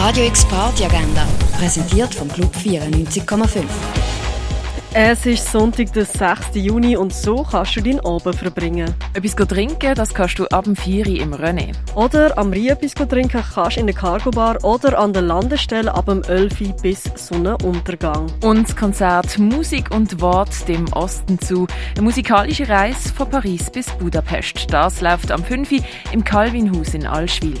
Radio X Party Agenda, präsentiert vom Club 94,5. Es ist Sonntag, der 6. Juni und so kannst du deinen Abend verbringen. Etwas trinken, das kannst du ab dem 4 Uhr im René. Oder am Rie etwas trinken kannst du in der Cargo Bar oder an der Landestelle ab dem 11 Uhr bis Sonnenuntergang. Und das Konzert Musik und Wort dem Osten zu. Eine musikalische Reise von Paris bis Budapest. Das läuft am 5 Uhr im Calvinhaus in Allschwil.